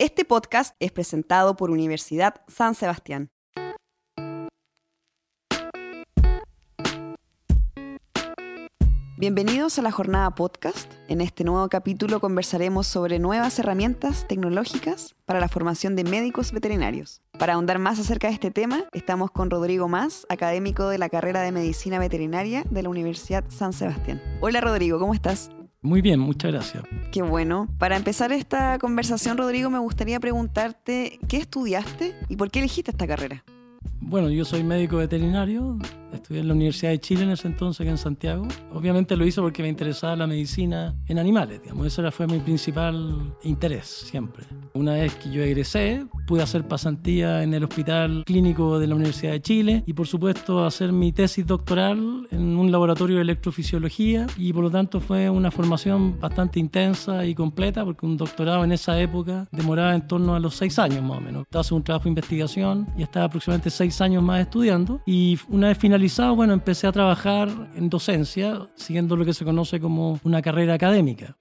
Este podcast es presentado por Universidad San Sebastián. Bienvenidos a la jornada podcast. En este nuevo capítulo conversaremos sobre nuevas herramientas tecnológicas para la formación de médicos veterinarios. Para ahondar más acerca de este tema, estamos con Rodrigo Más, académico de la carrera de Medicina Veterinaria de la Universidad San Sebastián. Hola Rodrigo, ¿cómo estás? Muy bien, muchas gracias. Qué bueno. Para empezar esta conversación, Rodrigo, me gustaría preguntarte qué estudiaste y por qué elegiste esta carrera. Bueno, yo soy médico veterinario, estudié en la Universidad de Chile en ese entonces, aquí en Santiago. Obviamente lo hice porque me interesaba la medicina en animales, digamos, ese fue mi principal interés siempre. Una vez que yo egresé, pude hacer pasantía en el Hospital Clínico de la Universidad de Chile y por supuesto hacer mi tesis doctoral en un laboratorio de electrofisiología y por lo tanto fue una formación bastante intensa y completa porque un doctorado en esa época demoraba en torno a los seis años más o menos. Estaba haciendo un trabajo de investigación y estaba aproximadamente seis años más estudiando y una vez finalizado, bueno, empecé a trabajar en docencia siguiendo lo que se conoce como una carrera académica.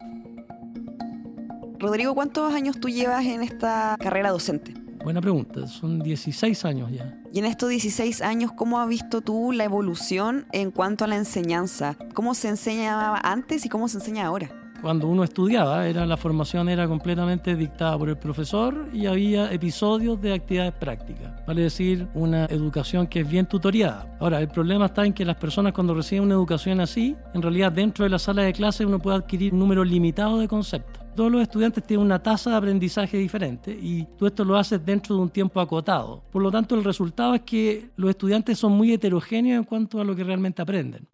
Rodrigo, ¿cuántos años tú llevas en esta carrera docente? Buena pregunta, son 16 años ya. Y en estos 16 años, ¿cómo has visto tú la evolución en cuanto a la enseñanza? ¿Cómo se enseñaba antes y cómo se enseña ahora? Cuando uno estudiaba, era, la formación era completamente dictada por el profesor y había episodios de actividades prácticas. Vale decir, una educación que es bien tutoriada. Ahora, el problema está en que las personas cuando reciben una educación así, en realidad dentro de la sala de clase uno puede adquirir un número limitado de conceptos todos los estudiantes tienen una tasa de aprendizaje diferente y tú esto lo haces dentro de un tiempo acotado. Por lo tanto, el resultado es que los estudiantes son muy heterogéneos en cuanto a lo que realmente aprenden.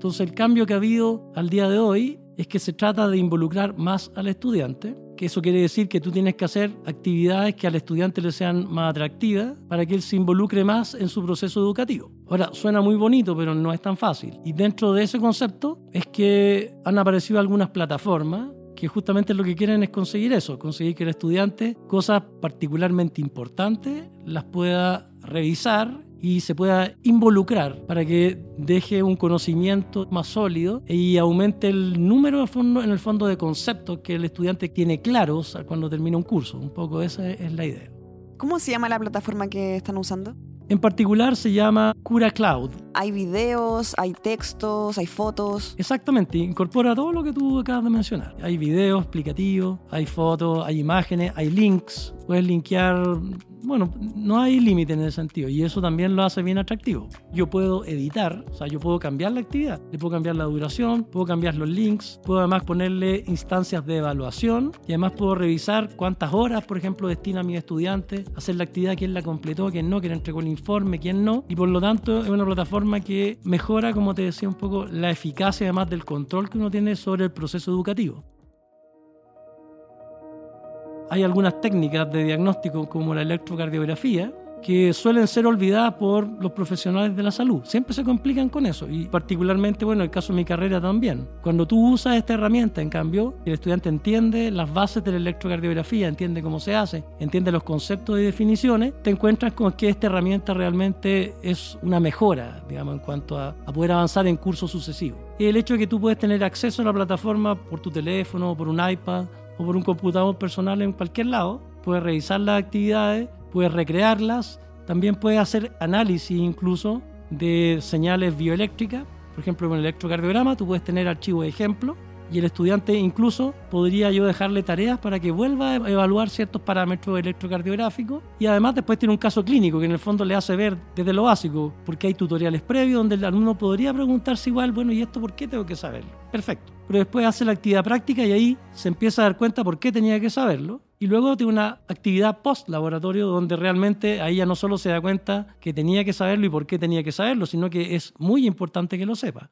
Entonces el cambio que ha habido al día de hoy es que se trata de involucrar más al estudiante, que eso quiere decir que tú tienes que hacer actividades que al estudiante le sean más atractivas para que él se involucre más en su proceso educativo. Ahora, suena muy bonito, pero no es tan fácil. Y dentro de ese concepto es que han aparecido algunas plataformas que justamente lo que quieren es conseguir eso, conseguir que el estudiante cosas particularmente importantes las pueda revisar y se pueda involucrar para que deje un conocimiento más sólido y aumente el número en el fondo de conceptos que el estudiante tiene claros cuando termina un curso. Un poco esa es la idea. ¿Cómo se llama la plataforma que están usando? En particular se llama Cura Cloud. Hay videos, hay textos, hay fotos. Exactamente, incorpora todo lo que tú acabas de mencionar. Hay videos explicativos, hay fotos, hay imágenes, hay links. Puedes linkear bueno, no hay límite en ese sentido y eso también lo hace bien atractivo. Yo puedo editar, o sea, yo puedo cambiar la actividad, le puedo cambiar la duración, puedo cambiar los links, puedo además ponerle instancias de evaluación y además puedo revisar cuántas horas, por ejemplo, destina mi estudiante a hacer la actividad, quién la completó, quién no, quién entregó el informe, quién no. Y por lo tanto es una plataforma que mejora, como te decía un poco, la eficacia además del control que uno tiene sobre el proceso educativo. Hay algunas técnicas de diagnóstico como la electrocardiografía que suelen ser olvidadas por los profesionales de la salud. Siempre se complican con eso y particularmente, bueno, en el caso de mi carrera también. Cuando tú usas esta herramienta, en cambio, el estudiante entiende las bases de la electrocardiografía, entiende cómo se hace, entiende los conceptos y definiciones, te encuentras con que esta herramienta realmente es una mejora, digamos, en cuanto a, a poder avanzar en cursos sucesivos. Y el hecho de que tú puedes tener acceso a la plataforma por tu teléfono, por un iPad, o por un computador personal en cualquier lado, puedes revisar las actividades, puedes recrearlas, también puedes hacer análisis incluso de señales bioeléctricas. Por ejemplo, con el electrocardiograma tú puedes tener archivos de ejemplo y el estudiante incluso podría yo dejarle tareas para que vuelva a evaluar ciertos parámetros electrocardiográficos y además después tiene un caso clínico que en el fondo le hace ver desde lo básico, porque hay tutoriales previos donde el alumno podría preguntarse igual, bueno, ¿y esto por qué tengo que saberlo? Perfecto pero después hace la actividad práctica y ahí se empieza a dar cuenta por qué tenía que saberlo. Y luego tiene una actividad post-laboratorio donde realmente ahí ya no solo se da cuenta que tenía que saberlo y por qué tenía que saberlo, sino que es muy importante que lo sepa.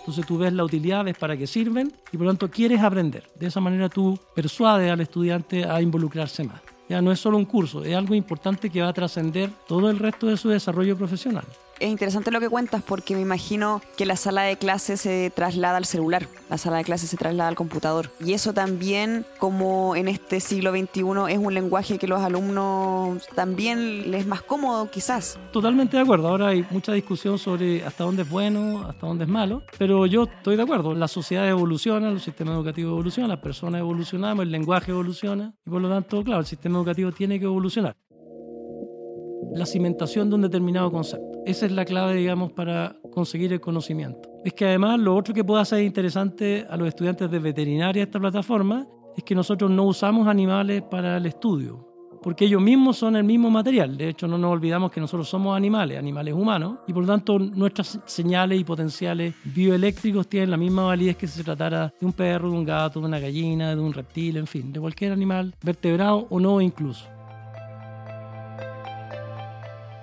Entonces tú ves la utilidad, ves para qué sirven y por lo tanto quieres aprender. De esa manera tú persuades al estudiante a involucrarse más. Ya no es solo un curso, es algo importante que va a trascender todo el resto de su desarrollo profesional. Es interesante lo que cuentas porque me imagino que la sala de clases se traslada al celular, la sala de clases se traslada al computador. Y eso también, como en este siglo XXI, es un lenguaje que los alumnos también les es más cómodo quizás. Totalmente de acuerdo. Ahora hay mucha discusión sobre hasta dónde es bueno, hasta dónde es malo, pero yo estoy de acuerdo. La sociedad evoluciona, los sistemas educativos evolucionan, las personas evolucionamos, el lenguaje evoluciona y por lo tanto, claro, el sistema educativo tiene que evolucionar la cimentación de un determinado concepto. Esa es la clave, digamos, para conseguir el conocimiento. Es que además lo otro que puede hacer interesante a los estudiantes de veterinaria esta plataforma es que nosotros no usamos animales para el estudio, porque ellos mismos son el mismo material. De hecho, no nos olvidamos que nosotros somos animales, animales humanos, y por lo tanto nuestras señales y potenciales bioeléctricos tienen la misma validez que si se tratara de un perro, de un gato, de una gallina, de un reptil, en fin, de cualquier animal vertebrado o no incluso.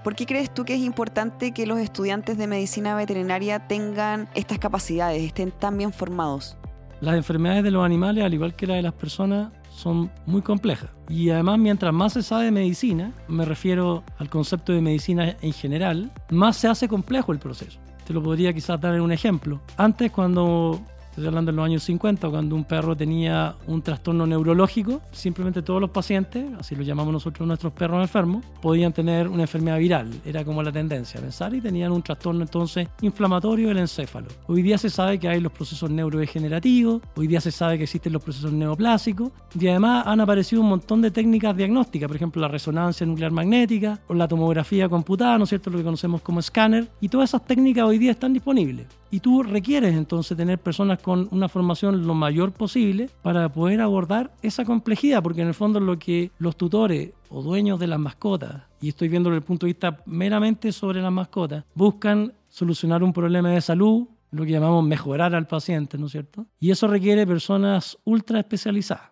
¿Por qué crees tú que es importante que los estudiantes de medicina veterinaria tengan estas capacidades, estén tan bien formados? Las enfermedades de los animales, al igual que las de las personas, son muy complejas. Y además, mientras más se sabe de medicina, me refiero al concepto de medicina en general, más se hace complejo el proceso. Te lo podría quizás dar en un ejemplo. Antes, cuando Estoy hablando de los años 50, cuando un perro tenía un trastorno neurológico, simplemente todos los pacientes, así lo llamamos nosotros nuestros perros enfermos, podían tener una enfermedad viral. Era como la tendencia a pensar y tenían un trastorno entonces inflamatorio del encéfalo. Hoy día se sabe que hay los procesos neurodegenerativos, hoy día se sabe que existen los procesos neoplásicos y además han aparecido un montón de técnicas diagnósticas, por ejemplo la resonancia nuclear magnética o la tomografía computada, ¿no es cierto? Lo que conocemos como escáner y todas esas técnicas hoy día están disponibles. Y tú requieres entonces tener personas con una formación lo mayor posible para poder abordar esa complejidad, porque en el fondo lo que los tutores o dueños de las mascotas, y estoy viendo desde el punto de vista meramente sobre las mascotas, buscan solucionar un problema de salud, lo que llamamos mejorar al paciente, ¿no es cierto? Y eso requiere personas ultra especializadas.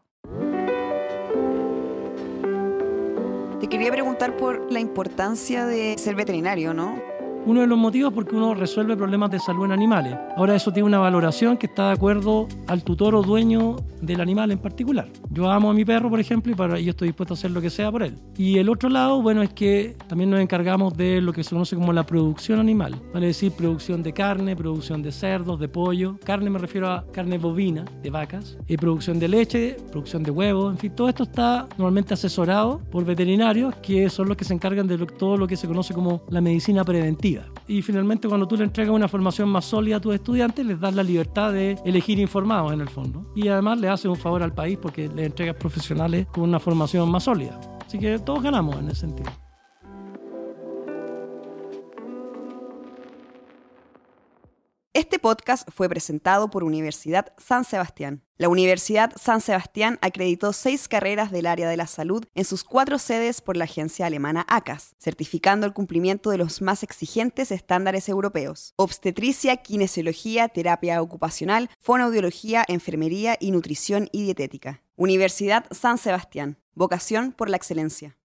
Te quería preguntar por la importancia de ser veterinario, ¿no? Uno de los motivos porque uno resuelve problemas de salud en animales. Ahora eso tiene una valoración que está de acuerdo al tutor o dueño del animal en particular. Yo amo a mi perro, por ejemplo, y para, yo estoy dispuesto a hacer lo que sea por él. Y el otro lado, bueno, es que también nos encargamos de lo que se conoce como la producción animal. Vale decir, producción de carne, producción de cerdos, de pollo. Carne me refiero a carne bovina, de vacas. Y producción de leche, producción de huevos, en fin, todo esto está normalmente asesorado por veterinarios que son los que se encargan de todo lo que se conoce como la medicina preventiva y finalmente cuando tú le entregas una formación más sólida a tus estudiantes, les das la libertad de elegir informados en el fondo. Y además le haces un favor al país porque le entregas profesionales con una formación más sólida. Así que todos ganamos en ese sentido. Este podcast fue presentado por Universidad San Sebastián. La Universidad San Sebastián acreditó seis carreras del área de la salud en sus cuatro sedes por la agencia alemana ACAS, certificando el cumplimiento de los más exigentes estándares europeos. Obstetricia, kinesiología, terapia ocupacional, fonoaudiología, enfermería y nutrición y dietética. Universidad San Sebastián. Vocación por la excelencia.